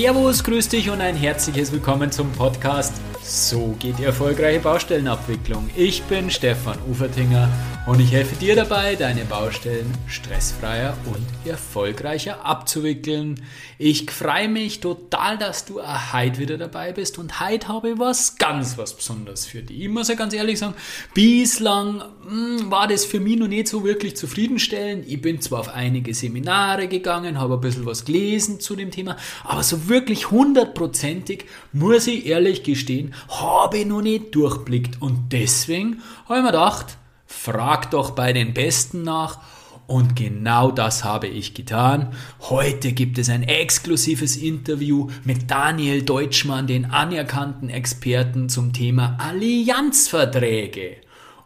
Servus, grüß dich und ein herzliches Willkommen zum Podcast So geht die erfolgreiche Baustellenabwicklung. Ich bin Stefan Ufertinger und ich helfe dir dabei, deine Baustellen stressfreier und erfolgreicher abzuwickeln. Ich freue mich total, dass du heute wieder dabei bist und heute habe ich was ganz was Besonderes für dich. Ich muss ja ganz ehrlich sagen, bislang mh, hm, war das für mich noch nicht so wirklich zufriedenstellend. Ich bin zwar auf einige Seminare gegangen, habe ein bisschen was gelesen zu dem Thema, aber so wirklich hundertprozentig, muss ich ehrlich gestehen, habe ich noch nicht durchblickt und deswegen habe ich mir gedacht, Frag doch bei den Besten nach. Und genau das habe ich getan. Heute gibt es ein exklusives Interview mit Daniel Deutschmann, den anerkannten Experten zum Thema Allianzverträge.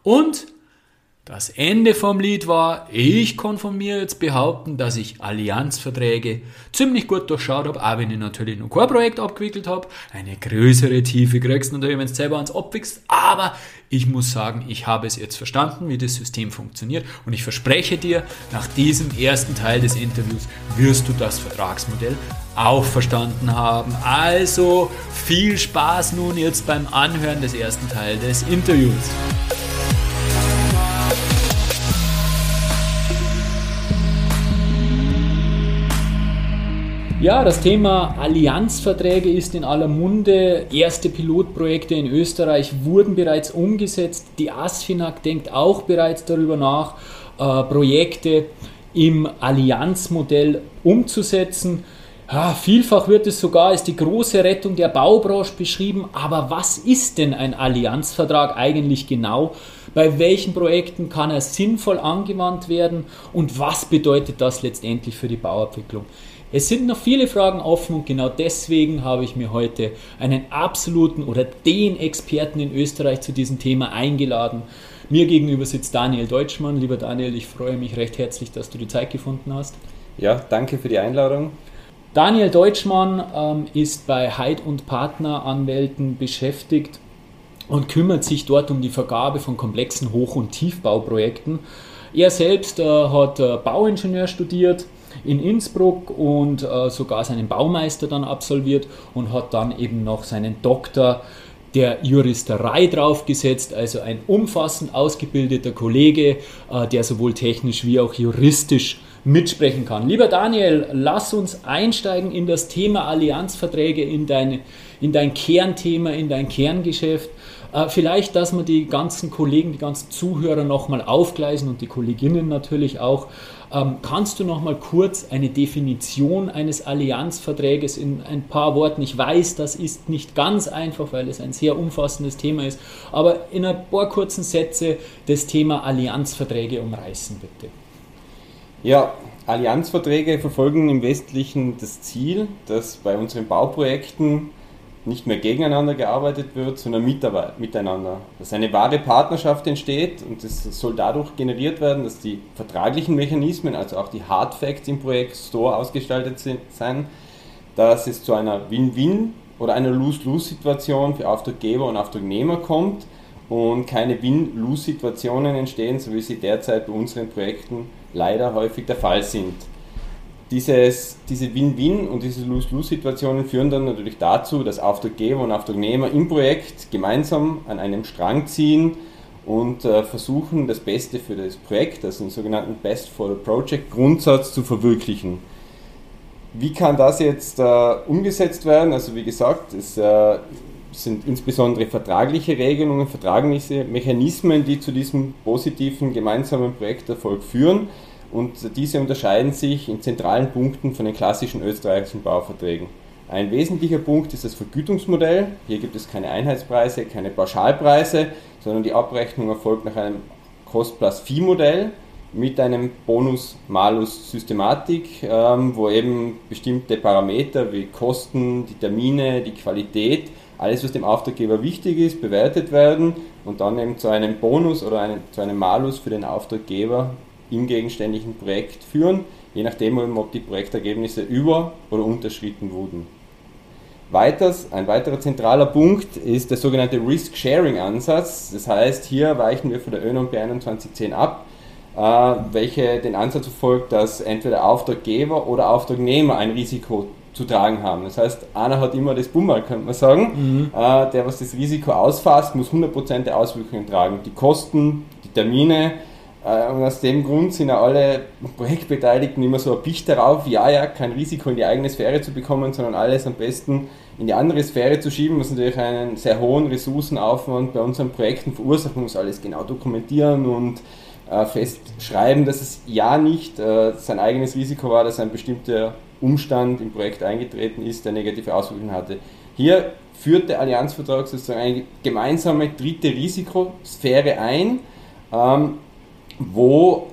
Und das Ende vom Lied war, ich kann von mir jetzt behaupten, dass ich Allianzverträge ziemlich gut durchschaut habe, auch wenn ich natürlich nur kein Projekt abgewickelt habe. Eine größere Tiefe kriegst du natürlich, wenn du selber ans abwickst, aber ich muss sagen, ich habe es jetzt verstanden, wie das System funktioniert und ich verspreche dir, nach diesem ersten Teil des Interviews wirst du das Vertragsmodell auch verstanden haben. Also viel Spaß nun jetzt beim Anhören des ersten Teils des Interviews. Ja, das Thema Allianzverträge ist in aller Munde. Erste Pilotprojekte in Österreich wurden bereits umgesetzt. Die ASFINAG denkt auch bereits darüber nach, äh, Projekte im Allianzmodell umzusetzen. Ja, vielfach wird es sogar als die große Rettung der Baubranche beschrieben. Aber was ist denn ein Allianzvertrag eigentlich genau? Bei welchen Projekten kann er sinnvoll angewandt werden? Und was bedeutet das letztendlich für die Bauabwicklung? Es sind noch viele Fragen offen und genau deswegen habe ich mir heute einen absoluten oder den Experten in Österreich zu diesem Thema eingeladen. Mir gegenüber sitzt Daniel Deutschmann. Lieber Daniel, ich freue mich recht herzlich, dass du die Zeit gefunden hast. Ja, danke für die Einladung. Daniel Deutschmann ähm, ist bei Heid und Partner Anwälten beschäftigt und kümmert sich dort um die Vergabe von komplexen Hoch- und Tiefbauprojekten. Er selbst äh, hat äh, Bauingenieur studiert, in Innsbruck und äh, sogar seinen Baumeister dann absolviert und hat dann eben noch seinen Doktor der Juristerei draufgesetzt, also ein umfassend ausgebildeter Kollege, äh, der sowohl technisch wie auch juristisch mitsprechen kann. Lieber Daniel, lass uns einsteigen in das Thema Allianzverträge, in, deine, in dein Kernthema, in dein Kerngeschäft. Äh, vielleicht, dass wir die ganzen Kollegen, die ganzen Zuhörer nochmal aufgleisen und die Kolleginnen natürlich auch. Ähm, kannst du noch mal kurz eine Definition eines Allianzverträges in ein paar Worten? Ich weiß, das ist nicht ganz einfach, weil es ein sehr umfassendes Thema ist, aber in ein paar kurzen Sätze das Thema Allianzverträge umreißen, bitte. Ja, Allianzverträge verfolgen im Wesentlichen das Ziel, dass bei unseren Bauprojekten nicht mehr gegeneinander gearbeitet wird, sondern miteinander. Dass eine wahre Partnerschaft entsteht und das soll dadurch generiert werden, dass die vertraglichen Mechanismen, also auch die Hard Facts im Projekt Store ausgestaltet sind, dass es zu einer Win-Win oder einer Lose-Lose-Situation für Auftraggeber und Auftragnehmer kommt und keine Win-Lose-Situationen entstehen, so wie sie derzeit bei unseren Projekten leider häufig der Fall sind dieses, diese Win-Win und diese Lose-Lose-Situationen führen dann natürlich dazu, dass Auftraggeber und Auftragnehmer im Projekt gemeinsam an einem Strang ziehen und äh, versuchen, das Beste für das Projekt, also den sogenannten Best for the Project Grundsatz zu verwirklichen. Wie kann das jetzt äh, umgesetzt werden? Also wie gesagt, es äh, sind insbesondere vertragliche Regelungen, vertragliche Mechanismen, die zu diesem positiven gemeinsamen Projekterfolg führen und diese unterscheiden sich in zentralen Punkten von den klassischen österreichischen Bauverträgen. Ein wesentlicher Punkt ist das Vergütungsmodell. Hier gibt es keine Einheitspreise, keine Pauschalpreise, sondern die Abrechnung erfolgt nach einem Cost-plus-Fee-Modell mit einem Bonus-Malus-Systematik, ähm, wo eben bestimmte Parameter wie Kosten, die Termine, die Qualität, alles, was dem Auftraggeber wichtig ist, bewertet werden und dann eben zu einem Bonus oder einem, zu einem Malus für den Auftraggeber im gegenständlichen Projekt führen, je nachdem, ob die Projektergebnisse über- oder unterschritten wurden. Weiters, ein weiterer zentraler Punkt ist der sogenannte Risk-Sharing-Ansatz. Das heißt, hier weichen wir von der ÖNOMP 2110 ab, äh, welche den Ansatz verfolgt, dass entweder Auftraggeber oder Auftragnehmer ein Risiko zu tragen haben. Das heißt, einer hat immer das Bummel, könnte man sagen. Mhm. Äh, der, was das Risiko ausfasst, muss 100% der Auswirkungen tragen. Die Kosten, die Termine. Äh, und aus dem Grund sind ja alle Projektbeteiligten immer so erpicht darauf, ja, ja, kein Risiko in die eigene Sphäre zu bekommen, sondern alles am besten in die andere Sphäre zu schieben, was natürlich einen sehr hohen Ressourcenaufwand bei unseren Projekten verursacht. Man muss alles genau dokumentieren und äh, festschreiben, dass es ja nicht äh, sein eigenes Risiko war, dass ein bestimmter Umstand im Projekt eingetreten ist, der negative Auswirkungen hatte. Hier führt der Allianzvertrag sozusagen eine gemeinsame dritte Risikosphäre ein, ähm, wo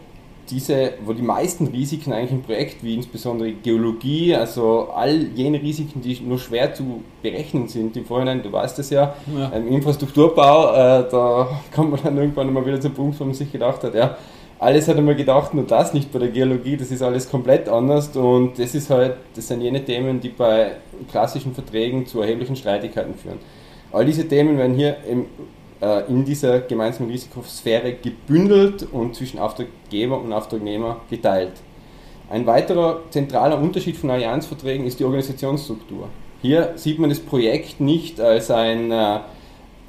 diese, wo die meisten Risiken eigentlich im Projekt, wie insbesondere Geologie, also all jene Risiken, die nur schwer zu berechnen sind im Vorhinein, du weißt das ja, ja. im Infrastrukturbau, äh, da kommt man dann irgendwann mal wieder zum Punkt, wo man sich gedacht hat, ja, alles hat man gedacht, nur das nicht bei der Geologie, das ist alles komplett anders und das ist halt, das sind jene Themen, die bei klassischen Verträgen zu erheblichen Streitigkeiten führen. All diese Themen werden hier im in dieser gemeinsamen Risikosphäre gebündelt und zwischen Auftraggeber und Auftragnehmer geteilt. Ein weiterer zentraler Unterschied von Allianzverträgen ist die Organisationsstruktur. Hier sieht man das Projekt nicht als ein, äh,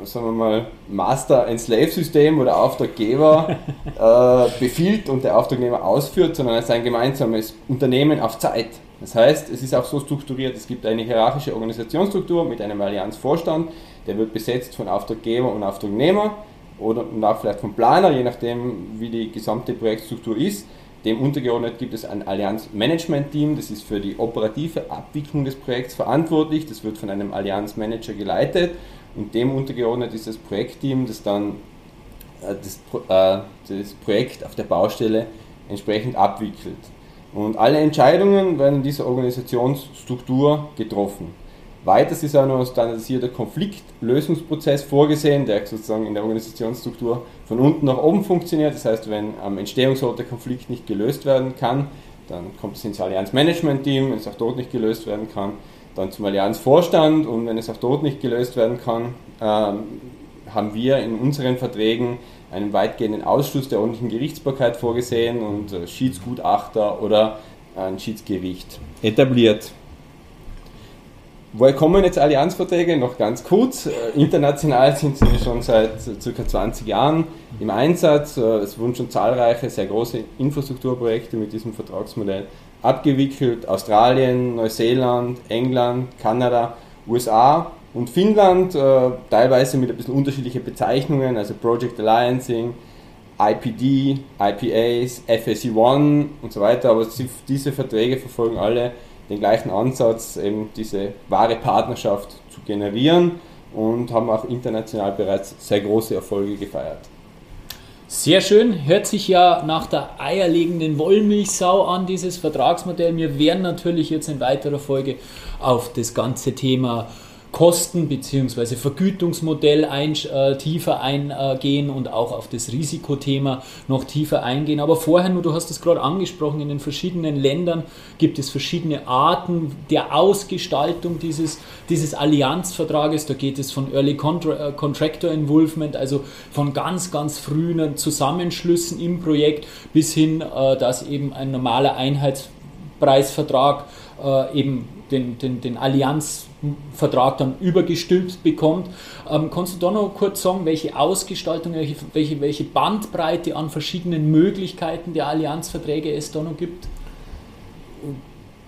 sagen wir mal, Master-and-Slave-System, wo der Auftraggeber äh, befiehlt und der Auftragnehmer ausführt, sondern als ein gemeinsames Unternehmen auf Zeit. Das heißt, es ist auch so strukturiert, es gibt eine hierarchische Organisationsstruktur mit einem Allianzvorstand, der wird besetzt von Auftraggeber und Auftragnehmer oder und auch vielleicht vom Planer, je nachdem, wie die gesamte Projektstruktur ist. Dem untergeordnet gibt es ein Allianz-Management-Team, das ist für die operative Abwicklung des Projekts verantwortlich. Das wird von einem Allianz-Manager geleitet und dem untergeordnet ist das Projektteam, das dann äh, das, äh, das Projekt auf der Baustelle entsprechend abwickelt. Und alle Entscheidungen werden in dieser Organisationsstruktur getroffen. Weiters ist auch noch ein standardisierter Konfliktlösungsprozess vorgesehen, der sozusagen in der Organisationsstruktur von unten nach oben funktioniert. Das heißt, wenn am Entstehungsort der Konflikt nicht gelöst werden kann, dann kommt es ins Allianz-Management-Team, wenn es auch dort nicht gelöst werden kann, dann zum Allianz-Vorstand und wenn es auch dort nicht gelöst werden kann, ähm, haben wir in unseren Verträgen einen weitgehenden Ausschluss der ordentlichen Gerichtsbarkeit vorgesehen und äh, Schiedsgutachter oder ein Schiedsgericht etabliert. Woher kommen jetzt Allianzverträge? Noch ganz kurz. Äh, international sind sie schon seit ca. 20 Jahren im Einsatz. Äh, es wurden schon zahlreiche, sehr große Infrastrukturprojekte mit diesem Vertragsmodell abgewickelt. Australien, Neuseeland, England, Kanada, USA und Finnland, äh, teilweise mit ein bisschen unterschiedlichen Bezeichnungen, also Project Alliancing, IPD, IPAs, FSE1 und so weiter. Aber diese Verträge verfolgen alle den gleichen Ansatz, eben diese wahre Partnerschaft zu generieren und haben auch international bereits sehr große Erfolge gefeiert. Sehr schön, hört sich ja nach der eierlegenden Wollmilchsau an, dieses Vertragsmodell. Wir werden natürlich jetzt in weiterer Folge auf das ganze Thema Kosten- bzw. Vergütungsmodell ein, äh, tiefer eingehen und auch auf das Risikothema noch tiefer eingehen. Aber vorher nur, du hast es gerade angesprochen, in den verschiedenen Ländern gibt es verschiedene Arten der Ausgestaltung dieses, dieses Allianzvertrages. Da geht es von Early Contra äh, Contractor Involvement, also von ganz, ganz frühen Zusammenschlüssen im Projekt bis hin, äh, dass eben ein normaler Einheitspreisvertrag äh, eben den, den, den Allianzvertrag dann übergestülpt bekommt. Ähm, kannst du da noch kurz sagen, welche Ausgestaltung, welche, welche, Bandbreite an verschiedenen Möglichkeiten der Allianzverträge es da noch gibt?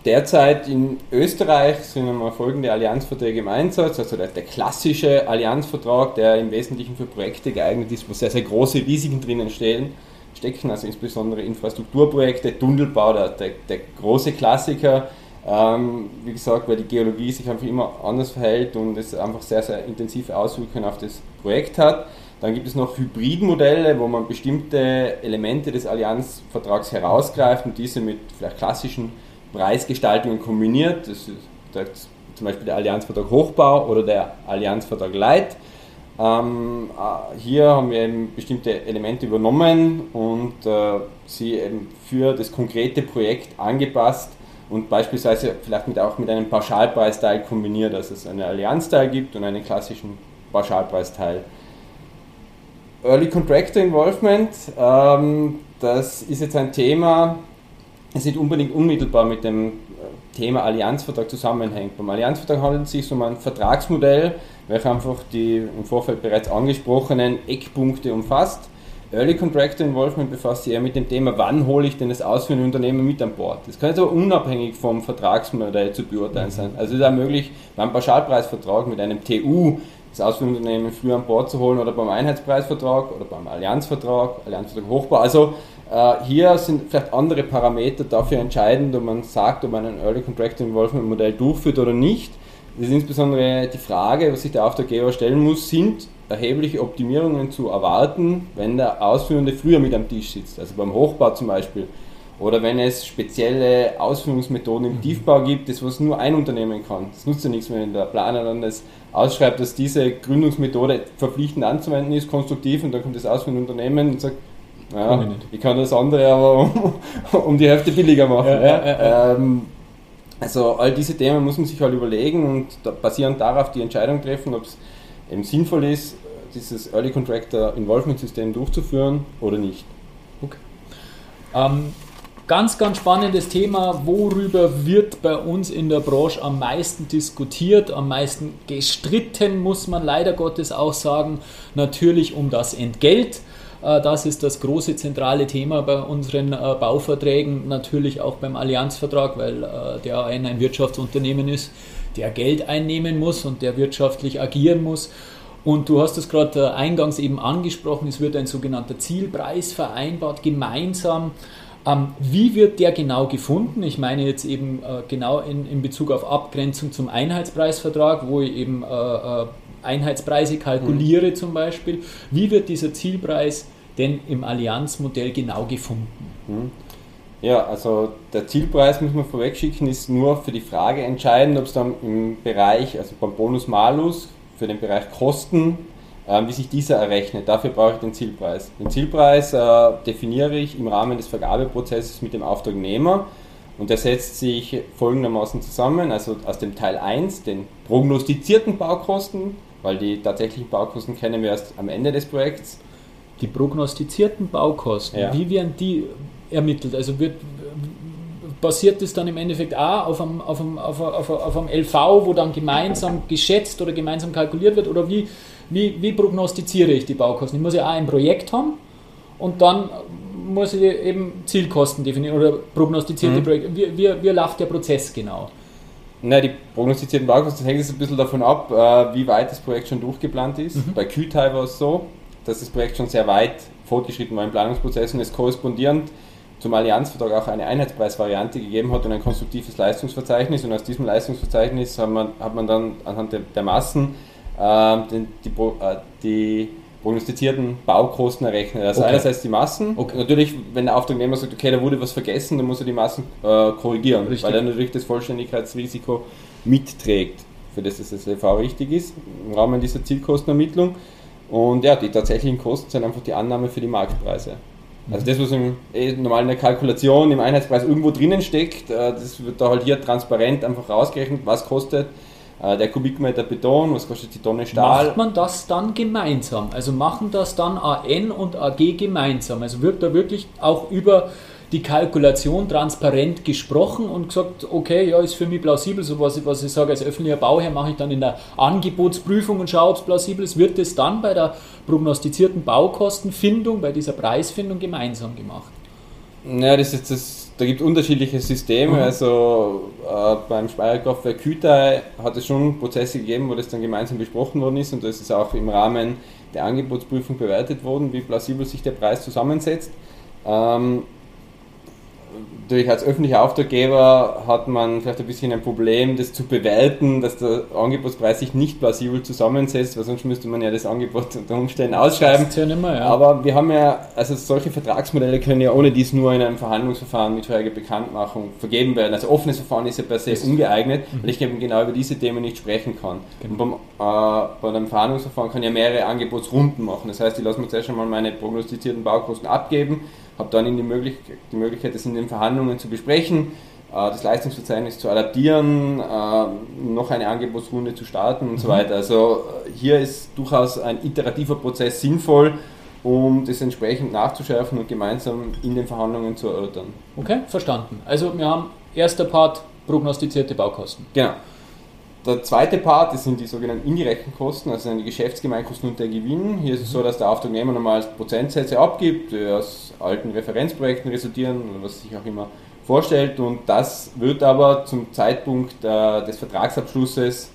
Derzeit in Österreich sind einmal folgende Allianzverträge im Einsatz. Also der, der, klassische Allianzvertrag, der im Wesentlichen für Projekte geeignet ist, wo sehr, sehr große Risiken drinnen stehen, stecken, also insbesondere Infrastrukturprojekte, Tunnelbau, der, der, der große Klassiker, ähm, wie gesagt, weil die Geologie sich einfach immer anders verhält und es einfach sehr, sehr intensive Auswirkungen auf das Projekt hat. Dann gibt es noch Hybridmodelle, wo man bestimmte Elemente des Allianzvertrags herausgreift und diese mit vielleicht klassischen Preisgestaltungen kombiniert. Das ist zum Beispiel der Allianzvertrag Hochbau oder der Allianzvertrag Light. Ähm, äh, hier haben wir eben bestimmte Elemente übernommen und äh, sie eben für das konkrete Projekt angepasst und beispielsweise vielleicht mit, auch mit einem Pauschalpreisteil kombiniert, dass es einen Allianzteil gibt und einen klassischen Pauschalpreisteil. Early Contractor Involvement, ähm, das ist jetzt ein Thema, es nicht unbedingt unmittelbar mit dem Thema Allianzvertrag zusammenhängt. Beim Allianzvertrag handelt es sich um ein Vertragsmodell, welches einfach die im Vorfeld bereits angesprochenen Eckpunkte umfasst. Early Contractor Involvement befasst sich eher mit dem Thema, wann hole ich denn das ausführende Unternehmen mit an Bord. Das kann jetzt aber unabhängig vom Vertragsmodell zu beurteilen sein. Also es ist auch möglich, beim Pauschalpreisvertrag mit einem TU das ausführende Unternehmen früher an Bord zu holen oder beim Einheitspreisvertrag oder beim Allianzvertrag, Allianzvertrag Hochbau. Also äh, hier sind vielleicht andere Parameter dafür entscheidend, ob man sagt, ob man ein Early Contractor Involvement Modell durchführt oder nicht. Das ist insbesondere die Frage, was sich der Auftraggeber stellen muss, sind erhebliche Optimierungen zu erwarten, wenn der Ausführende früher mit am Tisch sitzt, also beim Hochbau zum Beispiel. Oder wenn es spezielle Ausführungsmethoden im mhm. Tiefbau gibt, das was nur ein Unternehmen kann. Das nutzt ja nichts, wenn der Planer dann das ausschreibt, dass diese Gründungsmethode verpflichtend anzuwenden ist, konstruktiv, und dann kommt das ausführende Unternehmen und sagt, ja, ich, ich, kann das andere aber um, um die Hälfte billiger machen. Ja, ja. Ähm, also all diese Themen muss man sich halt überlegen und da basierend darauf die Entscheidung treffen, ob es eben sinnvoll ist, dieses Early Contractor Involvement System durchzuführen oder nicht. Okay. Ähm, ganz, ganz spannendes Thema. Worüber wird bei uns in der Branche am meisten diskutiert, am meisten gestritten, muss man leider Gottes auch sagen. Natürlich um das Entgelt. Äh, das ist das große zentrale Thema bei unseren äh, Bauverträgen, natürlich auch beim Allianzvertrag, weil äh, der ein, ein Wirtschaftsunternehmen ist, der Geld einnehmen muss und der wirtschaftlich agieren muss. Und du hast es gerade eingangs eben angesprochen, es wird ein sogenannter Zielpreis vereinbart, gemeinsam. Ähm, wie wird der genau gefunden? Ich meine jetzt eben genau in, in Bezug auf Abgrenzung zum Einheitspreisvertrag, wo ich eben Einheitspreise kalkuliere mhm. zum Beispiel. Wie wird dieser Zielpreis denn im Allianzmodell genau gefunden? Mhm. Ja, also der Zielpreis, muss man vorwegschicken, ist nur für die Frage entscheidend, ob es dann im Bereich, also beim Bonus-Malus, für den Bereich Kosten, äh, wie sich dieser errechnet. Dafür brauche ich den Zielpreis. Den Zielpreis äh, definiere ich im Rahmen des Vergabeprozesses mit dem Auftragnehmer und der setzt sich folgendermaßen zusammen, also aus dem Teil 1, den prognostizierten Baukosten, weil die tatsächlichen Baukosten kennen wir erst am Ende des Projekts. Die prognostizierten Baukosten, ja. wie werden die ermittelt? Also wird, basiert das dann im Endeffekt auch auf einem, auf, einem, auf, einem, auf einem LV, wo dann gemeinsam geschätzt oder gemeinsam kalkuliert wird? Oder wie, wie, wie prognostiziere ich die Baukosten? Ich muss ja auch ein Projekt haben und dann muss ich eben Zielkosten definieren oder prognostizierte mhm. Projekte. Wie, wie, wie läuft der Prozess genau? Na, die prognostizierten Baukosten hängen jetzt ein bisschen davon ab, äh, wie weit das Projekt schon durchgeplant ist. Mhm. Bei Kütai war es so, dass das Projekt schon sehr weit fortgeschritten war im Planungsprozess und es korrespondierend zum Allianzvertrag auch eine Einheitspreisvariante gegeben hat und ein konstruktives Leistungsverzeichnis. Und aus diesem Leistungsverzeichnis hat man, hat man dann anhand der, der Massen äh, den, die, äh, die prognostizierten Baukosten errechnet. Also okay. einerseits die Massen. Okay. Natürlich, wenn der Auftragnehmer sagt, okay, da wurde was vergessen, dann muss er die Massen äh, korrigieren, Richtig. weil er natürlich das Vollständigkeitsrisiko mitträgt, für das das LV richtig ist, im Rahmen dieser Zielkostenermittlung. Und ja, die tatsächlichen Kosten sind einfach die Annahme für die Marktpreise. Also das, was im, eh, in der Kalkulation im Einheitspreis irgendwo drinnen steckt, äh, das wird da halt hier transparent einfach rausgerechnet, was kostet äh, der Kubikmeter Beton, was kostet die Tonne Stahl. Macht man das dann gemeinsam? Also machen das dann AN und AG gemeinsam? Also wird da wirklich auch über die Kalkulation transparent gesprochen und gesagt, okay, ja, ist für mich plausibel, so was ich, was ich sage als öffentlicher Bauherr, mache ich dann in der Angebotsprüfung und schaue, ob es plausibel ist, wird es dann bei der prognostizierten Baukostenfindung, bei dieser Preisfindung gemeinsam gemacht? Ja, das ist das da gibt es unterschiedliche Systeme. Mhm. Also äh, beim Speicherkraftwerk Kütai hat es schon Prozesse gegeben, wo das dann gemeinsam besprochen worden ist und das ist auch im Rahmen der Angebotsprüfung bewertet worden, wie plausibel sich der Preis zusammensetzt. Ähm, natürlich als öffentlicher Auftraggeber hat man vielleicht ein bisschen ein Problem, das zu bewerten, dass der Angebotspreis sich nicht plausibel zusammensetzt, weil sonst müsste man ja das Angebot unter Umständen ausschreiben. Ja mehr, ja. Aber wir haben ja, also solche Vertragsmodelle können ja ohne dies nur in einem Verhandlungsverfahren mit vorheriger Bekanntmachung vergeben werden. Also offenes Verfahren ist ja per se das ungeeignet, mhm. weil ich eben genau über diese Themen nicht sprechen kann. Genau. Und beim, äh, bei einem Verhandlungsverfahren kann ich ja mehrere Angebotsrunden machen. Das heißt, ich lasse mir zuerst einmal meine prognostizierten Baukosten abgeben habe dann die, Möglich die Möglichkeit, das in den Verhandlungen zu besprechen, äh, das Leistungsverzeichnis zu adaptieren, äh, noch eine Angebotsrunde zu starten und mhm. so weiter. Also äh, hier ist durchaus ein iterativer Prozess sinnvoll, um das entsprechend nachzuschärfen und gemeinsam in den Verhandlungen zu erörtern. Okay, verstanden. Also wir haben erster Part prognostizierte Baukosten. Genau. Der zweite Part, das sind die sogenannten indirekten Kosten, also die Geschäftsgemeinkosten und der Gewinn. Hier ist es so, dass der Auftragnehmer normal Prozentsätze abgibt, die aus alten Referenzprojekten resultieren oder was sich auch immer vorstellt. Und das wird aber zum Zeitpunkt des Vertragsabschlusses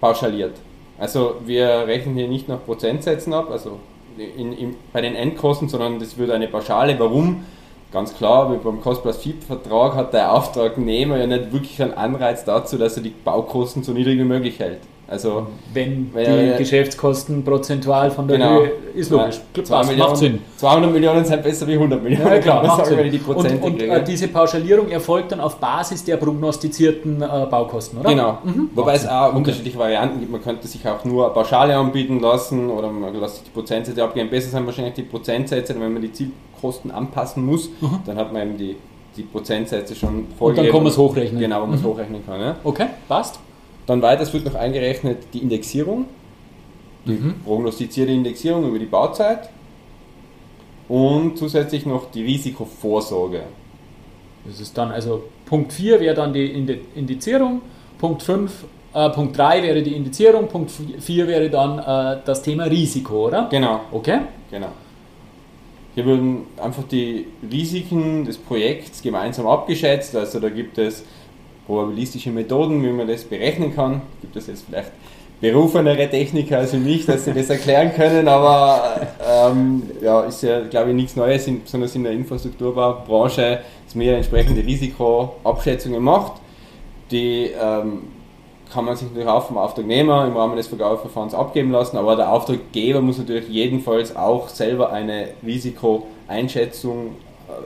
pauschaliert. Also wir rechnen hier nicht nach Prozentsätzen ab, also in, in, bei den Endkosten, sondern das wird eine Pauschale. Warum? Ganz klar, wie beim Cost Plus Fee Vertrag hat der Auftragnehmer ja nicht wirklich einen Anreiz dazu, dass er die Baukosten so niedrig wie möglich hält. Also wenn die ja, Geschäftskosten prozentual von der genau, Höhe ist logisch. Ja, 2 Millionen, macht Sinn. 200 Millionen sind besser wie 100 Millionen. Ja, klar, macht Sinn. Die und, und äh, diese Pauschalierung erfolgt dann auf Basis der prognostizierten äh, Baukosten, oder? Genau. Mhm. Wobei es auch okay. unterschiedliche Varianten gibt. Man könnte sich auch nur Pauschale anbieten lassen oder man lässt sich die Prozentsätze abgeben. Besser sind wahrscheinlich die Prozentsätze, wenn man die Zielkosten anpassen muss, mhm. dann hat man eben die, die Prozentsätze schon vorgegeben. Und dann kann man es hochrechnen. Genau, wo man es mhm. hochrechnen kann. Ja. Okay, passt. Dann weiters wird noch eingerechnet die Indexierung, die mhm. prognostizierte Indexierung über die Bauzeit und zusätzlich noch die Risikovorsorge. Das ist dann also Punkt 4 wäre dann die Indizierung, Punkt 5 äh, Punkt 3 wäre die Indizierung, Punkt 4 wäre dann äh, das Thema Risiko, oder? Genau. Okay? Genau. Hier werden einfach die Risiken des Projekts gemeinsam abgeschätzt. Also da gibt es probabilistische Methoden, wie man das berechnen kann. Gibt es jetzt vielleicht berufenere Techniker als mich, dass sie das erklären können, aber ähm, ja, ist ja, glaube ich, nichts Neues, besonders in der Infrastrukturbaubranche, dass man hier entsprechende Risikoabschätzungen macht. Die ähm, kann man sich natürlich auch vom Auftragnehmer im Rahmen des Vergabeverfahrens abgeben lassen, aber der Auftraggeber muss natürlich jedenfalls auch selber eine Risikoeinschätzung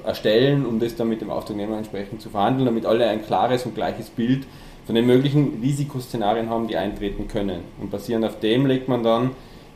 erstellen, um das dann mit dem Auftragnehmer entsprechend zu verhandeln, damit alle ein klares und gleiches Bild von den möglichen Risikoszenarien haben, die eintreten können. Und basierend auf dem legt man dann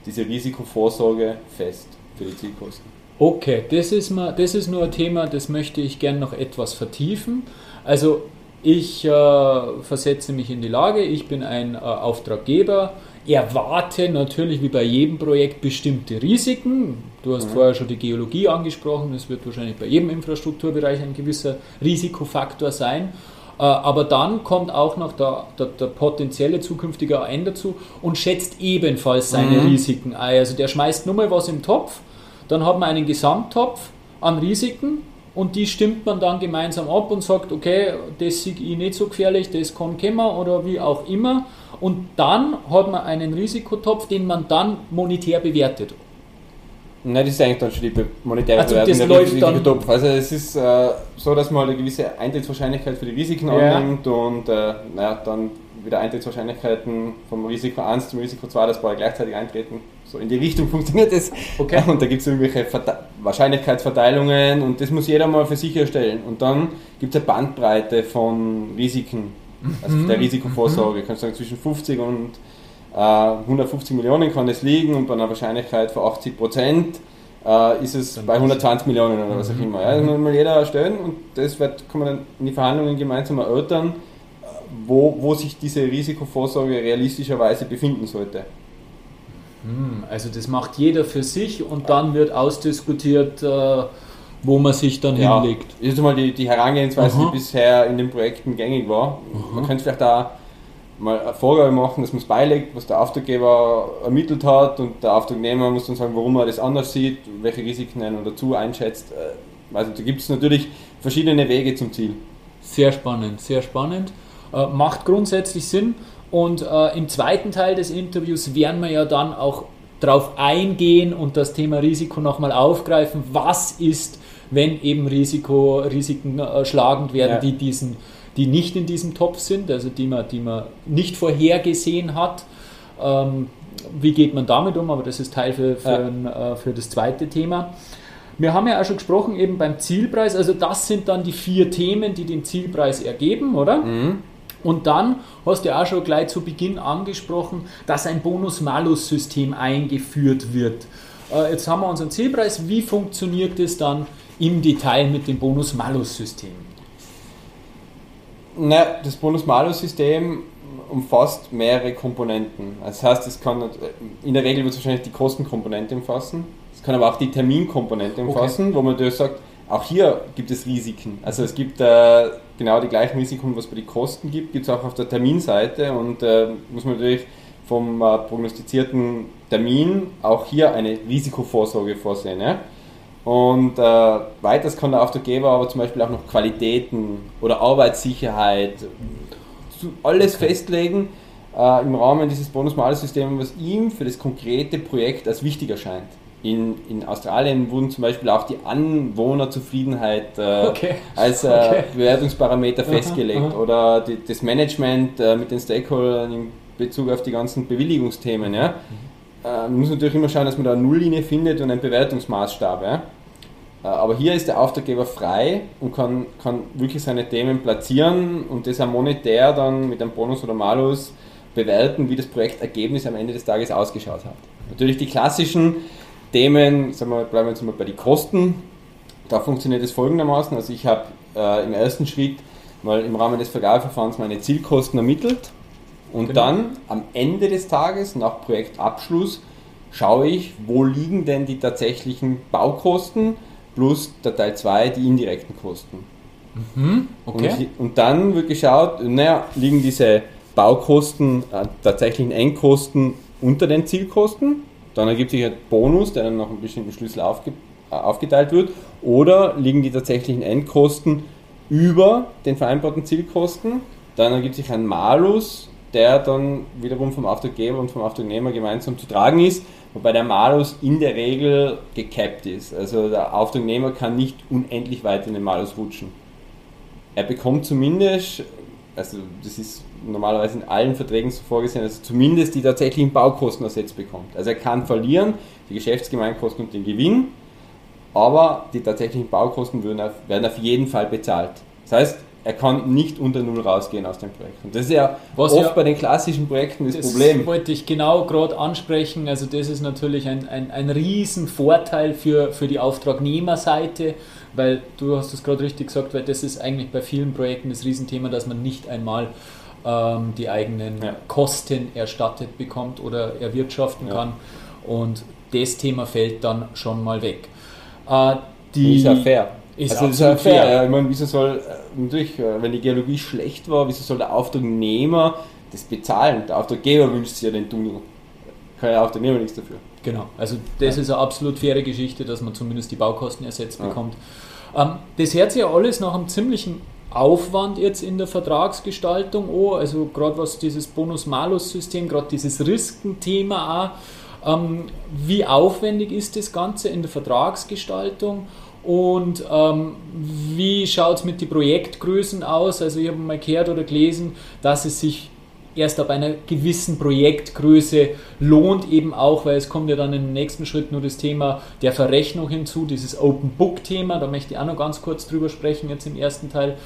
diese Risikovorsorge fest für die Zielkosten. Okay, das ist, mal, das ist nur ein Thema, das möchte ich gerne noch etwas vertiefen. Also ich äh, versetze mich in die Lage, ich bin ein äh, Auftraggeber, erwarte natürlich wie bei jedem Projekt bestimmte Risiken. Du hast mhm. vorher schon die Geologie angesprochen, das wird wahrscheinlich bei jedem Infrastrukturbereich ein gewisser Risikofaktor sein. Äh, aber dann kommt auch noch der, der, der potenzielle zukünftige AN dazu und schätzt ebenfalls seine mhm. Risiken ein. Also der schmeißt nur mal was im Topf, dann hat man einen Gesamttopf an Risiken und die stimmt man dann gemeinsam ab und sagt, okay, das sehe ich nicht so gefährlich, das kann kommen oder wie auch immer. Und dann hat man einen Risikotopf, den man dann monetär bewertet. Nein, das ist eigentlich dann schon die monetäre also Bewertung das läuft dann Topf. Also es ist äh, so, dass man eine gewisse Eintrittswahrscheinlichkeit für die Risiken ja. annimmt und äh, naja, dann wieder Eintrittswahrscheinlichkeiten vom Risiko 1 zum Risiko 2, dass beide gleichzeitig eintreten. So in die Richtung funktioniert es. Okay. Und da gibt es irgendwelche Verte Wahrscheinlichkeitsverteilungen und das muss jeder mal für sich erstellen. Und dann gibt es eine Bandbreite von Risiken, also mhm. der Risikovorsorge. Mhm. Kannst sagen, zwischen 50 und äh, 150 Millionen kann das liegen und bei einer Wahrscheinlichkeit von 80 Prozent äh, ist es dann bei 120 Millionen oder was auch mhm. immer. Ja, das muss mal jeder erstellen und das wird, kann man dann in die Verhandlungen gemeinsam erörtern wo, wo sich diese Risikovorsorge realistischerweise befinden sollte. Hm, also das macht jeder für sich und dann wird ausdiskutiert, äh, wo man sich dann ja, hinlegt. Das ist mal die, die Herangehensweise, Aha. die bisher in den Projekten gängig war. Aha. Man könnte vielleicht da mal eine Vorgabe machen, dass man es beilegt, was der Auftraggeber ermittelt hat und der Auftragnehmer muss dann sagen, warum er das anders sieht, welche Risiken er dazu einschätzt. Äh, also da gibt es natürlich verschiedene Wege zum Ziel. Sehr spannend, sehr spannend. Äh, macht grundsätzlich Sinn. Und äh, im zweiten Teil des Interviews werden wir ja dann auch darauf eingehen und das Thema Risiko nochmal aufgreifen. Was ist, wenn eben Risiko, Risiken äh, schlagend werden, ja. die, diesen, die nicht in diesem Topf sind, also die man, die man nicht vorhergesehen hat. Ähm, wie geht man damit um? Aber das ist Teil für, für, ja. ein, äh, für das zweite Thema. Wir haben ja auch schon gesprochen, eben beim Zielpreis, also das sind dann die vier Themen, die den Zielpreis ergeben, oder? Mhm. Und dann hast du auch schon gleich zu Beginn angesprochen, dass ein Bonus-Malus-System eingeführt wird. Äh, jetzt haben wir unseren Zielpreis. Wie funktioniert es dann im Detail mit dem Bonus-Malus-System? Na, das Bonus-Malus-System umfasst mehrere Komponenten. Das heißt, es kann in der Regel wird es wahrscheinlich die Kostenkomponente umfassen. Es kann aber auch die Terminkomponente umfassen, okay. wo man sagt, auch hier gibt es Risiken. Also es gibt äh, genau die gleichen Risiken, was bei den Kosten gibt, gibt es auch auf der Terminseite und äh, muss man natürlich vom äh, prognostizierten Termin auch hier eine Risikovorsorge vorsehen. Ja? Und äh, weiters kann der Auftraggeber aber zum Beispiel auch noch Qualitäten oder Arbeitssicherheit, alles festlegen äh, im Rahmen dieses Bonus-Malus-Systems, was ihm für das konkrete Projekt als wichtig erscheint. In, in Australien wurden zum Beispiel auch die Anwohnerzufriedenheit äh, okay. als äh, okay. Bewertungsparameter festgelegt aha, aha. oder die, das Management äh, mit den Stakeholdern in Bezug auf die ganzen Bewilligungsthemen. Ja. Äh, man muss natürlich immer schauen, dass man da eine Nulllinie findet und einen Bewertungsmaßstab. Ja. Äh, aber hier ist der Auftraggeber frei und kann, kann wirklich seine Themen platzieren und das auch monetär dann mit einem Bonus oder Malus bewerten, wie das Projektergebnis am Ende des Tages ausgeschaut hat. Natürlich die klassischen Themen, sagen wir, bleiben wir jetzt mal bei den Kosten. Da funktioniert es folgendermaßen. Also ich habe äh, im ersten Schritt mal im Rahmen des Vergabeverfahrens meine Zielkosten ermittelt und genau. dann am Ende des Tages, nach Projektabschluss, schaue ich, wo liegen denn die tatsächlichen Baukosten plus der Teil 2 die indirekten Kosten. Mhm, okay. und, und, dann wird geschaut, naja, liegen diese Baukosten, äh, tatsächlichen Endkosten unter den Zielkosten dann ergibt sich ein Bonus, der dann nach einem bestimmten Schlüssel aufge äh, aufgeteilt wird. Oder liegen die tatsächlichen Endkosten über den vereinbarten Zielkosten. Dann ergibt sich ein Malus, der dann wiederum vom Auftraggeber und vom Auftragnehmer gemeinsam zu tragen ist, wobei der Malus in der Regel gekappt ist. Also der Auftragnehmer kann nicht unendlich weit in den Malus rutschen. Er bekommt zumindest, also das ist normalerweise in allen Verträgen so vorgesehen, dass er zumindest die tatsächlichen Baukosten ersetzt bekommt. Also er kann verlieren, die Geschäftsgemeinkosten und den Gewinn, aber die tatsächlichen Baukosten werden auf, werden auf jeden Fall bezahlt. Das heißt, er kann nicht unter Null rausgehen aus dem Projekt. Und das ist ja Was oft ja, bei den klassischen Projekten das, das Problem. Das wollte ich genau gerade ansprechen. Also das ist natürlich ein, ein, ein Riesenvorteil für, für die Auftragnehmerseite, weil du hast es gerade richtig gesagt, weil das ist eigentlich bei vielen Projekten das Riesenthema, dass man nicht einmal ähm, die eigenen ja. Kosten erstattet bekommt oder erwirtschaften ja. kann. Und das Thema fällt dann schon mal weg. Äh, die ist ja fair. Ist also ist ja fair. fair. Ich meine, wieso soll, äh, natürlich, äh, wenn die Geologie schlecht war, wieso soll der Auftragnehmer das bezahlen? Der Auftraggeber wünscht sich ja den Tunnel. Kann der Auftragnehmer nichts dafür. Genau, also das ja. ist eine absolut faire Geschichte, dass man zumindest die Baukosten ersetzt ja. bekommt. Ähm, das hört sich ja alles nach einem ziemlichen Aufwand jetzt in der Vertragsgestaltung auch, also gerade was dieses Bonus-Malus-System, gerade dieses Riskenthema auch, ähm, wie aufwendig ist das Ganze in der Vertragsgestaltung und ähm, wie schaut es mit den Projektgrößen aus? Also ich habe mal gehört oder gelesen, dass es sich erst ab einer gewissen Projektgröße lohnt, eben auch, weil es kommt ja dann im nächsten Schritt nur das Thema der Verrechnung hinzu, dieses Open Book Thema, da möchte ich auch noch ganz kurz drüber sprechen jetzt im ersten Teil.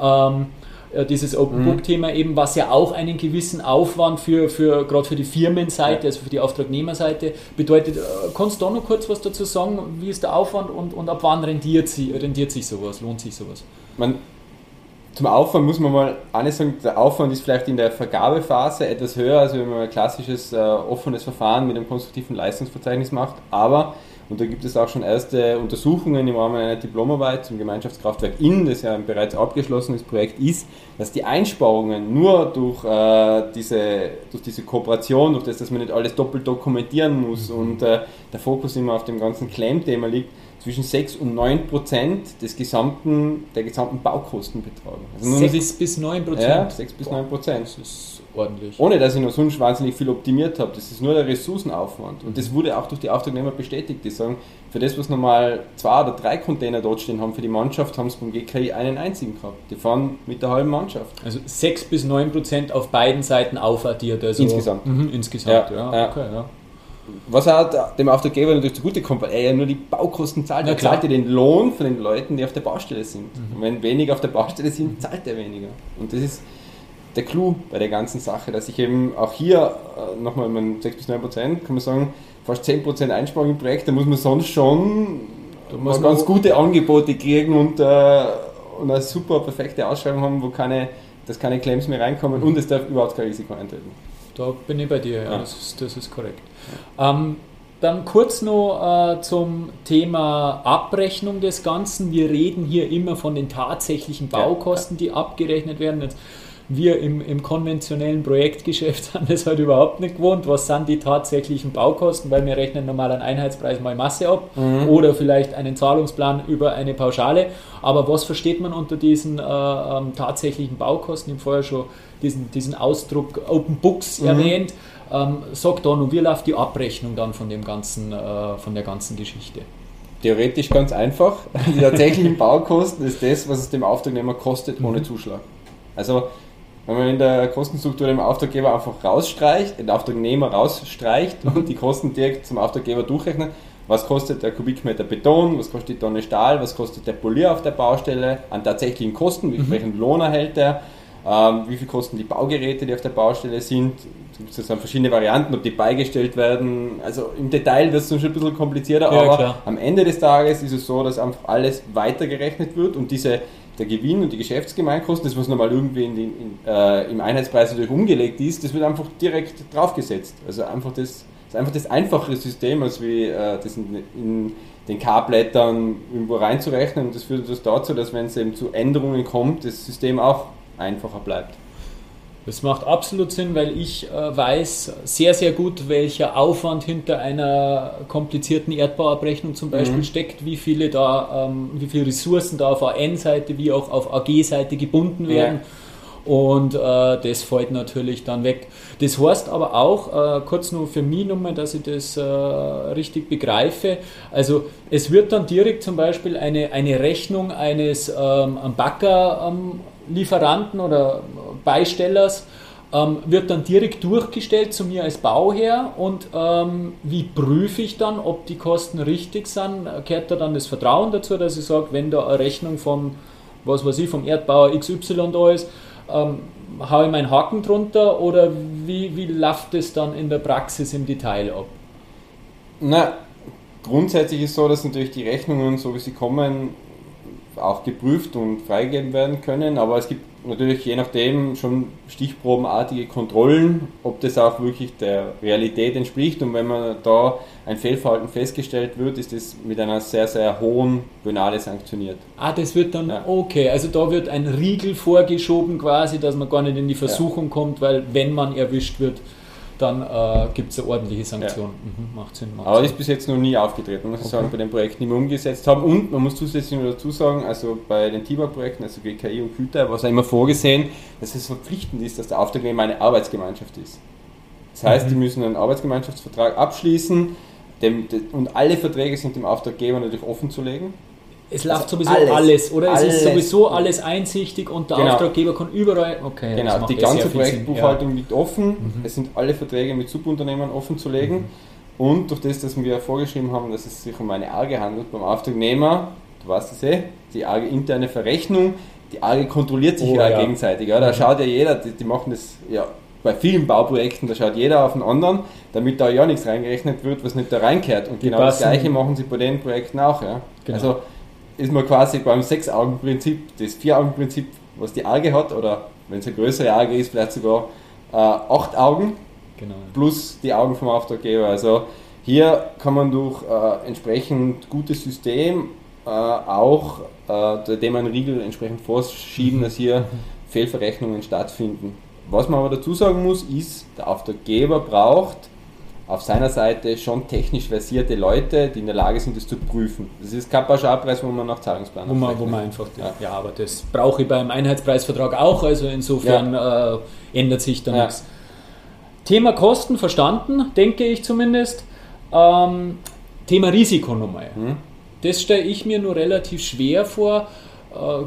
Ähm, äh, dieses Open Book Thema eben, was ja auch einen gewissen Aufwand für, für gerade für die Firmenseite, also für die Auftragnehmerseite bedeutet. Äh, kannst du da noch kurz was dazu sagen? Wie ist der Aufwand und, und ab wann rendiert, sie, rendiert sich sowas, lohnt sich sowas? Man, zum Aufwand muss man mal eines sagen, der Aufwand ist vielleicht in der Vergabephase etwas höher, als wenn man ein klassisches äh, offenes Verfahren mit einem konstruktiven Leistungsverzeichnis macht, aber und da gibt es auch schon erste Untersuchungen im Rahmen einer Diplomarbeit zum Gemeinschaftskraftwerk Inn, das ja ein bereits abgeschlossenes Projekt ist, dass die Einsparungen nur durch, äh, diese, durch diese Kooperation, durch das, dass man nicht alles doppelt dokumentieren muss mhm. und äh, der Fokus immer auf dem ganzen Claim-Thema liegt, zwischen 6 und 9 Prozent des gesamten, der gesamten Baukosten betragen. Also 6 bis 9 Prozent? Ja, 6 bis 9 Prozent. Das ist ordentlich. Ohne dass ich noch sonst wahnsinnig viel optimiert habe. Das ist nur der Ressourcenaufwand. Und das wurde auch durch die Auftragnehmer bestätigt. Die sagen, für das, was normal zwei oder drei Container dort stehen haben für die Mannschaft, haben sie beim GKI einen einzigen gehabt. Die fahren mit der halben Mannschaft. Also 6 bis 9 Prozent auf beiden Seiten aufaddiert. Also insgesamt. Mhm, insgesamt, ja. ja. Okay, ja. Was auch dem Auftraggeber natürlich zugutekommt, weil er ja nur die Baukosten zahlt. Ja, er zahlt ja den Lohn von den Leuten, die auf der Baustelle sind. Mhm. Und wenn weniger auf der Baustelle sind, zahlt er weniger. Und das ist der Clou bei der ganzen Sache, dass ich eben auch hier äh, nochmal 6 bis 9 Prozent, kann man sagen, fast 10 Prozent Einsparung im Projekt, da muss man sonst schon muss ganz gute Angebote kriegen und, äh, und eine super perfekte Ausschreibung haben, wo keine, dass keine Claims mehr reinkommen und es darf überhaupt kein Risiko eintreten. Da bin ich bei dir, ja, ja. Das, ist, das ist korrekt. Ähm, dann kurz noch äh, zum Thema Abrechnung des Ganzen. Wir reden hier immer von den tatsächlichen Baukosten, die abgerechnet werden. Jetzt wir im, im konventionellen Projektgeschäft haben das halt überhaupt nicht gewohnt. Was sind die tatsächlichen Baukosten? Weil wir rechnen normal einen Einheitspreis mal Masse ab mhm. oder vielleicht einen Zahlungsplan über eine Pauschale. Aber was versteht man unter diesen äh, ähm, tatsächlichen Baukosten? Ich habe vorher schon diesen, diesen Ausdruck Open Books mhm. erwähnt. Ähm, sag da nur, wie läuft die Abrechnung dann von, dem ganzen, äh, von der ganzen Geschichte? Theoretisch ganz einfach. Die tatsächlichen Baukosten ist das, was es dem Auftragnehmer kostet, ohne mhm. Zuschlag. Also wenn man in der Kostenstruktur den Auftraggeber einfach rausstreicht, den Auftragnehmer rausstreicht und die Kosten direkt zum Auftraggeber durchrechnet, was kostet der Kubikmeter Beton, was kostet die Tonne Stahl, was kostet der Polier auf der Baustelle an tatsächlichen Kosten, mhm. Lohn erhält er, ähm, wie viel kosten die Baugeräte, die auf der Baustelle sind, es gibt sozusagen verschiedene Varianten, ob die beigestellt werden. Also im Detail wird es schon ein bisschen komplizierter, ja, aber klar. am Ende des Tages ist es so, dass einfach alles weitergerechnet wird und diese der Gewinn und die Geschäftsgemeinkosten, das was nochmal irgendwie in in, äh, im Einheitspreis natürlich umgelegt ist, das wird einfach direkt draufgesetzt. Also einfach das, das ist einfach das einfachere System, als wie äh, das in, in den K-Blättern irgendwo reinzurechnen und das führt das dazu, dass wenn es eben zu Änderungen kommt, das System auch einfacher bleibt. Das macht absolut Sinn, weil ich äh, weiß sehr, sehr gut, welcher Aufwand hinter einer komplizierten Erdbauabrechnung zum Beispiel mhm. steckt, wie viele da, ähm, wie viele Ressourcen da auf AN-Seite wie auch auf AG-Seite gebunden werden. Ja. Und äh, das fällt natürlich dann weg. Das heißt aber auch, äh, kurz nur für mich nochmal, dass ich das äh, richtig begreife, also es wird dann direkt zum Beispiel eine, eine Rechnung eines ähm, Bagger ähm, Lieferanten oder Beistellers ähm, wird dann direkt durchgestellt zu mir als Bauherr und ähm, wie prüfe ich dann, ob die Kosten richtig sind? Kehrt da dann das Vertrauen dazu, dass ich sage, wenn da eine Rechnung von, was weiß ich, vom Erdbauer XY da ist, ähm, haue ich meinen Haken drunter oder wie, wie läuft das dann in der Praxis im Detail ab? Na, grundsätzlich ist es so, dass natürlich die Rechnungen, so wie sie kommen, auch geprüft und freigegeben werden können, aber es gibt natürlich je nachdem schon stichprobenartige Kontrollen, ob das auch wirklich der Realität entspricht und wenn man da ein Fehlverhalten festgestellt wird, ist das mit einer sehr, sehr hohen Penale sanktioniert. Ah, das wird dann, ja. okay, also da wird ein Riegel vorgeschoben quasi, dass man gar nicht in die Versuchung ja. kommt, weil wenn man erwischt wird, dann äh, gibt es eine ordentliche Sanktion. Ja. Mhm, macht Sinn. Macht Aber das ist bis jetzt noch nie aufgetreten, muss ich sagen, bei den Projekten, die wir umgesetzt haben. Und man muss zusätzlich noch dazu sagen, also bei den TIBA-Projekten, also GKI und Küter, war es ja immer vorgesehen, dass es verpflichtend ist, dass der Auftragnehmer eine Arbeitsgemeinschaft ist. Das heißt, mhm. die müssen einen Arbeitsgemeinschaftsvertrag abschließen dem, und alle Verträge sind dem Auftraggeber natürlich offen zu legen. Es läuft also sowieso alles, alles oder? Alles. Es ist sowieso alles einsichtig und der genau. Auftraggeber kann überall. Okay, genau, die ganze Projektbuchhaltung ja. liegt offen. Mhm. Es sind alle Verträge mit Subunternehmern offen zu legen. Mhm. Und durch das, dass wir vorgeschrieben haben, dass es sich um eine ARGE handelt beim Auftragnehmer, du weißt es eh, die ARGE interne Verrechnung, die ARGE kontrolliert sich oh, ja, ja, gegenseitig. Ja, da mhm. schaut ja jeder, die, die machen das ja bei vielen Bauprojekten, da schaut jeder auf den anderen, damit da ja nichts reingerechnet wird, was nicht da reinkehrt. Und die genau das Gleiche machen sie bei den Projekten auch. Ja. Genau. Also ist man quasi beim Sechs-Augen-Prinzip, das Vier-Augen-Prinzip, was die Arge hat, oder wenn es eine größere Arge ist, vielleicht sogar äh, acht Augen genau. plus die Augen vom Auftraggeber. Also hier kann man durch äh, entsprechend gutes System äh, auch äh, dem einen Riegel entsprechend vorschieben, dass hier Fehlverrechnungen stattfinden. Was man aber dazu sagen muss, ist, der Auftraggeber braucht auf seiner Seite schon technisch versierte Leute, die in der Lage sind, das zu prüfen. Das ist kein Pauschalpreis, wo man nach Zahlungsplan wo man, wo man einfach, ja. ja, aber das brauche ich beim Einheitspreisvertrag auch, also insofern ja. äh, ändert sich da ja. nichts. Thema Kosten verstanden, denke ich zumindest. Ähm, Thema Risiko nochmal. Hm. Das stelle ich mir nur relativ schwer vor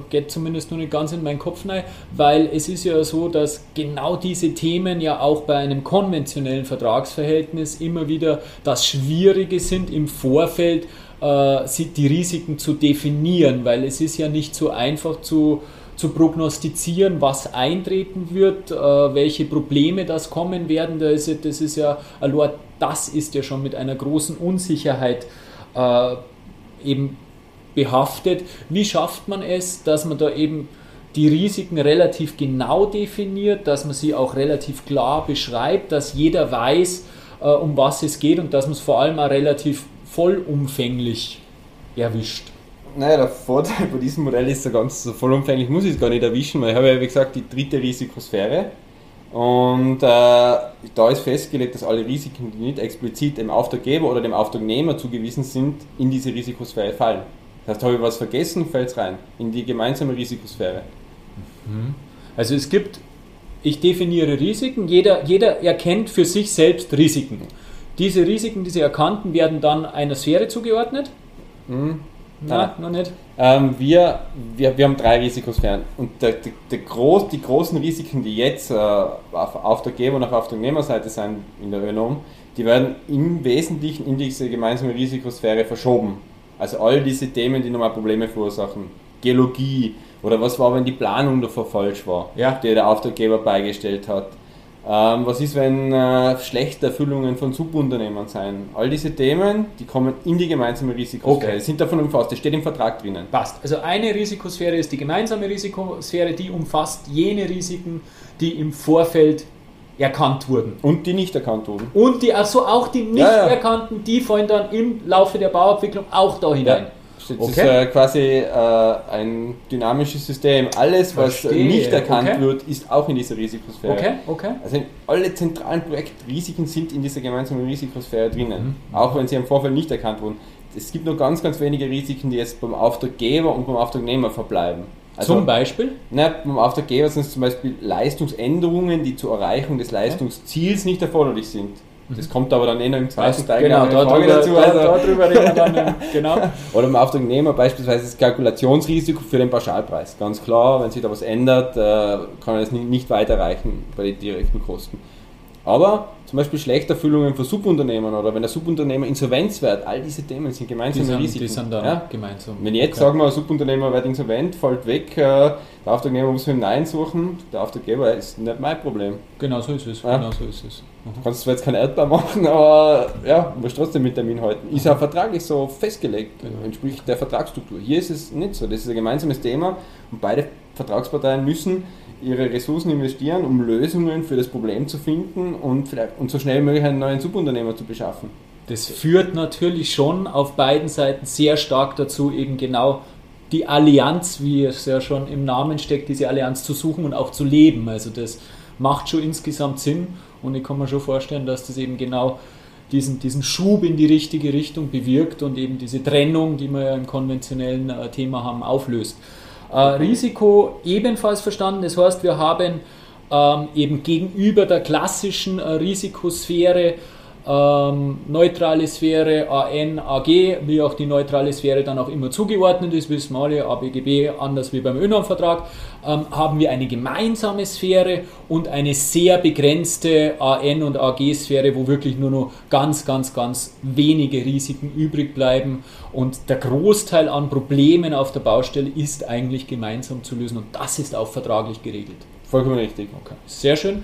geht zumindest nur nicht ganz in meinen Kopf rein, weil es ist ja so, dass genau diese Themen ja auch bei einem konventionellen Vertragsverhältnis immer wieder das Schwierige sind im Vorfeld, äh, die Risiken zu definieren, weil es ist ja nicht so einfach zu, zu prognostizieren, was eintreten wird, äh, welche Probleme das kommen werden. Das ist, das ist ja, das ist ja schon mit einer großen Unsicherheit eben behaftet. Wie schafft man es, dass man da eben die Risiken relativ genau definiert, dass man sie auch relativ klar beschreibt, dass jeder weiß, äh, um was es geht und dass man es vor allem auch relativ vollumfänglich erwischt. Naja, der Vorteil bei diesem Modell ist, so ganz so vollumfänglich muss ich es gar nicht erwischen, weil ich habe ja, wie gesagt, die dritte Risikosphäre. Und äh, da ist festgelegt, dass alle Risiken, die nicht explizit dem Auftraggeber oder dem Auftragnehmer zugewiesen sind, in diese Risikosphäre fallen. Das heißt, habe ich was vergessen, fällt es rein, in die gemeinsame Risikosphäre. Mhm. Also es gibt, ich definiere Risiken, jeder, jeder erkennt für sich selbst Risiken. Diese Risiken, diese erkannten, werden dann einer Sphäre zugeordnet. Mhm. Nein, noch nicht. Ähm, wir, wir, wir haben drei Risikosphären. Und der, der, der Groß, die großen Risiken, die jetzt äh, auf Auftraggeber und auf Auftragnehmerseite sind in der ÖNOM, die werden im Wesentlichen in diese gemeinsame Risikosphäre verschoben. Also all diese Themen, die nochmal Probleme verursachen. Geologie oder was war, wenn die Planung davor falsch war, ja. die der Auftraggeber beigestellt hat. Ähm, was ist, wenn äh, schlechte Erfüllungen von Subunternehmern sein? All diese Themen, die kommen in die gemeinsame Risikosphäre, okay. sind davon umfasst, das steht im Vertrag drinnen. Passt. Also eine Risikosphäre ist die gemeinsame Risikosphäre, die umfasst jene Risiken, die im Vorfeld erkannt wurden. Und die nicht erkannt wurden. Und die, also auch die nicht ja, ja. erkannten, die fallen dann im Laufe der Bauabwicklung auch da hinein. Das okay. ist äh, quasi äh, ein dynamisches System. Alles, was Verstehe. nicht erkannt okay. wird, ist auch in dieser Risikosphäre. Okay. Okay. Also alle zentralen Projektrisiken sind in dieser gemeinsamen Risikosphäre drinnen, mhm. auch wenn sie im Vorfeld nicht erkannt wurden. Es gibt nur ganz, ganz wenige Risiken, die jetzt beim Auftraggeber und beim Auftragnehmer verbleiben. Also, zum Beispiel? Na, beim Auftraggeber sind es zum Beispiel Leistungsänderungen, die zur Erreichung des Leistungsziels nicht erforderlich sind. Das kommt aber dann eh noch im zweiten Teil genau, da Frage drüber, dazu. Also. Da, darüber reden wir dann. genau. Oder im Auftragnehmer beispielsweise das Kalkulationsrisiko für den Pauschalpreis. Ganz klar, wenn sich da was ändert, äh, kann er das nicht weiterreichen bei den direkten Kosten. Aber zum Beispiel Schlechterfüllungen von Subunternehmern oder wenn der Subunternehmer insolvenz wird, all diese Themen sind gemeinsame die sind, Risiken. Die sind dann ja? gemeinsam. Wenn jetzt, okay. sagen wir, ein Subunternehmer wird insolvent, fällt weg, äh, der Auftragnehmer muss mit Nein suchen, der Auftraggeber ist nicht mein Problem. Genau so ist es. Ja? Genau so ist es. Mhm. Du kannst zwar jetzt kein Erdbeer machen, aber ja, musst trotzdem mit Termin halten. Ist ja vertraglich so festgelegt, genau. entspricht der Vertragsstruktur. Hier ist es nicht so, das ist ein gemeinsames Thema und beide Vertragsparteien müssen ihre Ressourcen investieren, um Lösungen für das Problem zu finden und, vielleicht, und so schnell wie möglich einen neuen Subunternehmer zu beschaffen. Das führt natürlich schon auf beiden Seiten sehr stark dazu, eben genau die Allianz, wie es ja schon im Namen steckt, diese Allianz zu suchen und auch zu leben. Also das macht schon insgesamt Sinn und ich kann mir schon vorstellen, dass das eben genau diesen, diesen Schub in die richtige Richtung bewirkt und eben diese Trennung, die wir ja im konventionellen äh, Thema haben, auflöst. Äh, Risiko ebenfalls verstanden. Das heißt, wir haben ähm, eben gegenüber der klassischen äh, Risikosphäre ähm, neutrale Sphäre, AN, AG, wie auch die neutrale Sphäre dann auch immer zugeordnet ist, wissen wir alle, ABGB, anders wie beim ÖNOM-Vertrag, ähm, haben wir eine gemeinsame Sphäre und eine sehr begrenzte AN- und AG-Sphäre, wo wirklich nur noch ganz, ganz, ganz wenige Risiken übrig bleiben und der Großteil an Problemen auf der Baustelle ist eigentlich gemeinsam zu lösen und das ist auch vertraglich geregelt. Vollkommen richtig. Okay. Sehr schön.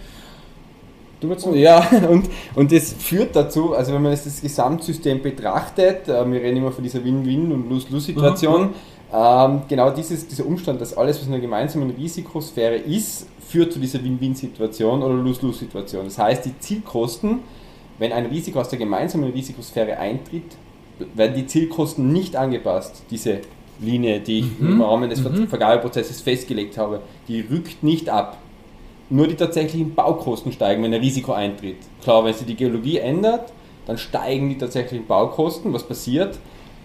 Du willst ja, und, und das führt dazu, also wenn man das, das Gesamtsystem betrachtet, äh, wir reden immer von dieser Win-Win- und Lose-Lose-Situation, mhm. ähm, genau dieses, dieser Umstand, dass alles, was in einer gemeinsamen Risikosphäre ist, führt zu dieser Win-Win-Situation oder Lose-Lose-Situation. Das heißt, die Zielkosten, wenn ein Risiko aus der gemeinsamen Risikosphäre eintritt, werden die Zielkosten nicht angepasst. Diese Linie, die ich mhm. im Rahmen des mhm. Vergabeprozesses festgelegt habe, die rückt nicht ab nur die tatsächlichen Baukosten steigen, wenn ein Risiko eintritt. Klar, wenn sich die Geologie ändert, dann steigen die tatsächlichen Baukosten. Was passiert?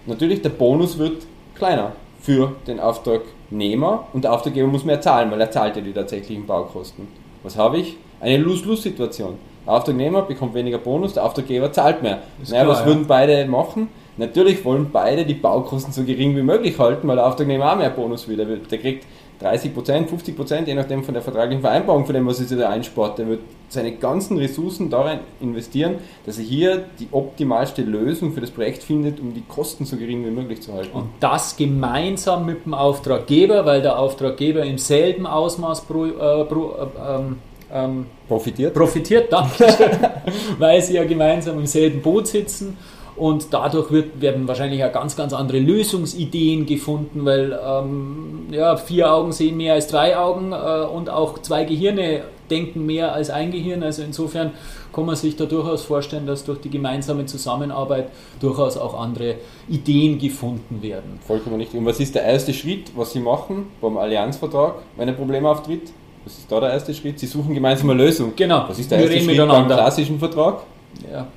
Natürlich, der Bonus wird kleiner für den Auftragnehmer und der Auftraggeber muss mehr zahlen, weil er zahlt ja die tatsächlichen Baukosten. Was habe ich? Eine Lose-Lose-Situation. Der Auftragnehmer bekommt weniger Bonus, der Auftraggeber zahlt mehr. Naja, klar, was würden beide machen? Natürlich wollen beide die Baukosten so gering wie möglich halten, weil der Auftragnehmer auch mehr Bonus will. Der kriegt 30 Prozent, 50 Prozent, je nachdem von der vertraglichen Vereinbarung, von dem, was er da einspart. Der wird seine ganzen Ressourcen darin investieren, dass er hier die optimalste Lösung für das Projekt findet, um die Kosten so gering wie möglich zu halten. Und das gemeinsam mit dem Auftraggeber, weil der Auftraggeber im selben Ausmaß pro, äh, pro, äh, ähm, ähm, profitiert. Profitiert, danke. weil sie ja gemeinsam im selben Boot sitzen und dadurch wird, werden wahrscheinlich auch ganz, ganz andere Lösungsideen gefunden, weil ähm, ja, vier Augen sehen mehr als drei Augen äh, und auch zwei Gehirne denken mehr als ein Gehirn. Also insofern kann man sich da durchaus vorstellen, dass durch die gemeinsame Zusammenarbeit durchaus auch andere Ideen gefunden werden. Vollkommen richtig. Und was ist der erste Schritt, was Sie machen beim Allianzvertrag, wenn ein Problem auftritt? Was ist da der erste Schritt? Sie suchen gemeinsam eine Lösung. Genau. Was ist der erste Schritt beim klassischen Vertrag? Ja,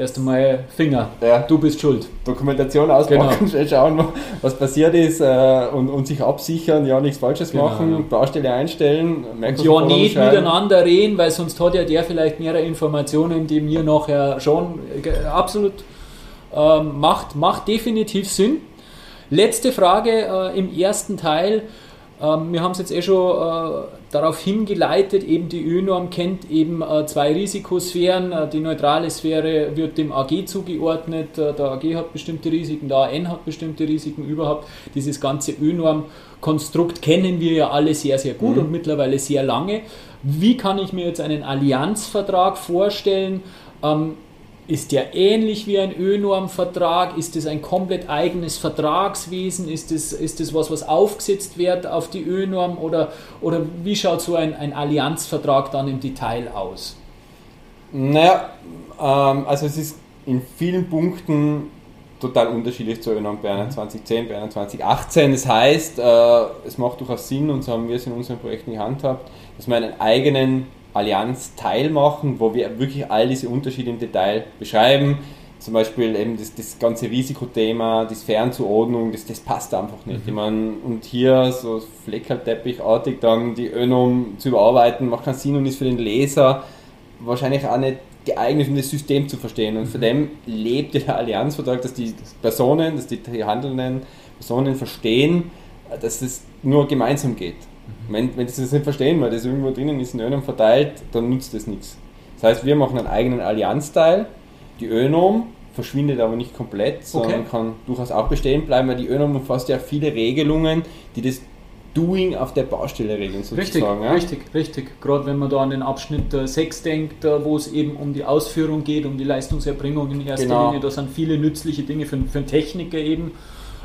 erst einmal Finger. Ja. Du bist schuld. Dokumentation auspacken, genau. schauen, was passiert ist äh, und, und, sich absichern, ja, nichts Falsches genau, machen, ja. Baustelle einstellen. Ja, nicht miteinander reden, weil sonst hat ja der vielleicht mehrere Informationen, die mir nachher schon äh, absolut äh, macht, macht definitiv Sinn. Letzte Frage äh, im ersten Teil. Ähm, wir haben es jetzt eh schon äh, darauf hingeleitet, eben die ÖNorm kennt eben äh, zwei Risikosphären. Äh, die neutrale Sphäre wird dem AG zugeordnet. Äh, der AG hat bestimmte Risiken, der AN hat bestimmte Risiken. Überhaupt dieses ganze ÖNorm-Konstrukt kennen wir ja alle sehr, sehr gut mhm. und mittlerweile sehr lange. Wie kann ich mir jetzt einen Allianzvertrag vorstellen? Ähm, ist der ähnlich wie ein ÖNorm-Vertrag? Ist es ein komplett eigenes Vertragswesen? Ist es ist das was, was aufgesetzt wird auf die ÖNorm? Oder, oder wie schaut so ein, ein Allianzvertrag dann im Detail aus? Naja, ähm, also es ist in vielen Punkten total unterschiedlich zur ÖNorm Berner 2010, Berner 2018. Das heißt, äh, es macht durchaus Sinn, und so haben wir es in unseren Projekten gehandhabt, dass man einen eigenen Allianz teilmachen, wo wir wirklich all diese Unterschiede im Detail beschreiben. Zum Beispiel eben das, das ganze Risikothema, die Sphärenzuordnung, das, das passt einfach nicht. Mhm. Ich meine, und hier so Fleckerteppichartig dann die Önom zu überarbeiten, macht keinen Sinn und ist für den Leser wahrscheinlich auch nicht geeignet, um das System zu verstehen. Und von mhm. dem lebt der Allianzvertrag, dass die Personen, dass die handelnden Personen verstehen, dass es nur gemeinsam geht. Wenn, wenn sie das nicht verstehen, weil das irgendwo drinnen ist in Önom verteilt, dann nutzt das nichts. Das heißt, wir machen einen eigenen Allianzteil. Die Önom verschwindet aber nicht komplett, sondern okay. kann durchaus auch bestehen bleiben, weil die Önom umfasst ja viele Regelungen, die das Doing auf der Baustelle regeln sozusagen. Richtig, ja? richtig, richtig. Gerade wenn man da an den Abschnitt 6 denkt, wo es eben um die Ausführung geht, um die Leistungserbringung in erster genau. Linie, da sind viele nützliche Dinge für, für einen Techniker eben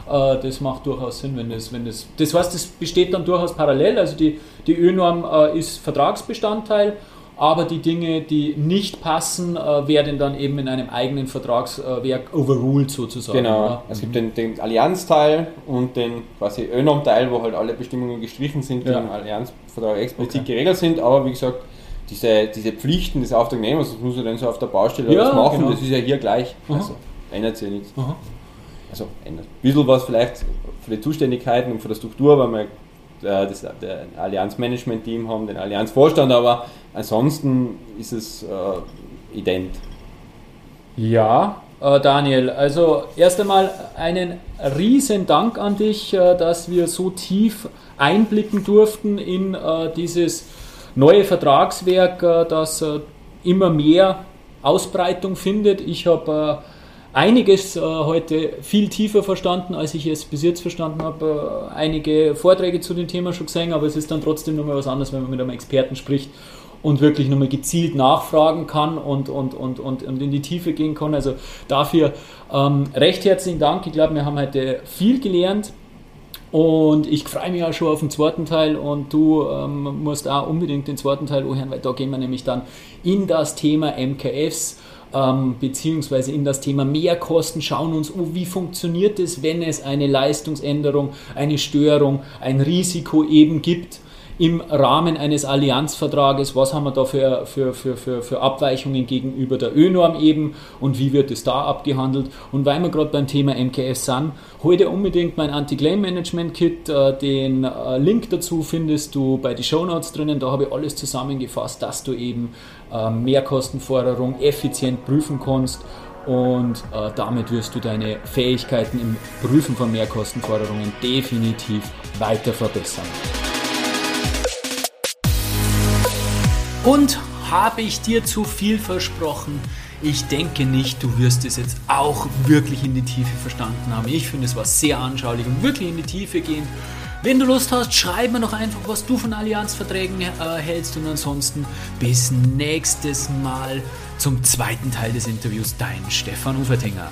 äh, das macht durchaus Sinn, wenn das, wenn das. Das heißt, das besteht dann durchaus parallel. Also die, die ÖNorm äh, ist Vertragsbestandteil, aber die Dinge, die nicht passen, äh, werden dann eben in einem eigenen Vertragswerk overruled sozusagen. Genau. Ja. Es gibt den, den Allianzteil und den quasi ÖNOM-Teil, wo halt alle Bestimmungen gestrichen sind, die ja. im Allianzvertrag explizit okay. geregelt sind, aber wie gesagt, diese, diese Pflichten des Auftragnehmers, das muss er dann so auf der Baustelle ja, machen, genau. das ist ja hier gleich. Aha. Also ändert sich ja nichts. Aha also ein bisschen was vielleicht für die Zuständigkeiten und für die Struktur, weil wir äh, das der Allianz-Management-Team haben, den Allianz-Vorstand, aber ansonsten ist es äh, ident. Ja, äh, Daniel, also erst einmal einen riesen Dank an dich, äh, dass wir so tief einblicken durften in äh, dieses neue Vertragswerk, äh, das immer mehr Ausbreitung findet. Ich habe einiges äh, heute viel tiefer verstanden, als ich es bis jetzt verstanden habe. Äh, einige Vorträge zu dem Thema schon gesehen, aber es ist dann trotzdem nochmal was anderes, wenn man mit einem Experten spricht und wirklich nochmal gezielt nachfragen kann und, und, und, und, und in die Tiefe gehen kann. Also dafür ähm, recht herzlichen Dank. Ich glaube, wir haben heute viel gelernt. Und ich freue mich auch schon auf den zweiten Teil und du ähm, musst auch unbedingt den zweiten Teil anhören, weil da gehen wir nämlich dann in das Thema MKFs ähm, beziehungsweise in das Thema Mehrkosten, schauen uns, oh, wie funktioniert es, wenn es eine Leistungsänderung, eine Störung, ein Risiko eben gibt im Rahmen eines Allianzvertrages, was haben wir da für, für, für, für, für Abweichungen gegenüber der ÖNorm eben und wie wird es da abgehandelt. Und weil wir gerade beim Thema MKS sind, hol dir unbedingt mein Anti-Claim-Management-Kit. Äh, den äh, Link dazu findest du bei den Shownotes drinnen. Da habe ich alles zusammengefasst, dass du eben äh, Mehrkostenforderung effizient prüfen kannst und äh, damit wirst du deine Fähigkeiten im Prüfen von Mehrkostenforderungen definitiv weiter verbessern. Und habe ich dir zu viel versprochen? Ich denke nicht, du wirst es jetzt auch wirklich in die Tiefe verstanden haben. Ich finde, es war sehr anschaulich und wirklich in die Tiefe gehen. Wenn du Lust hast, schreib mir noch einfach, was du von Allianzverträgen äh, hältst und ansonsten bis nächstes Mal zum zweiten Teil des Interviews. Dein Stefan Ufertinger.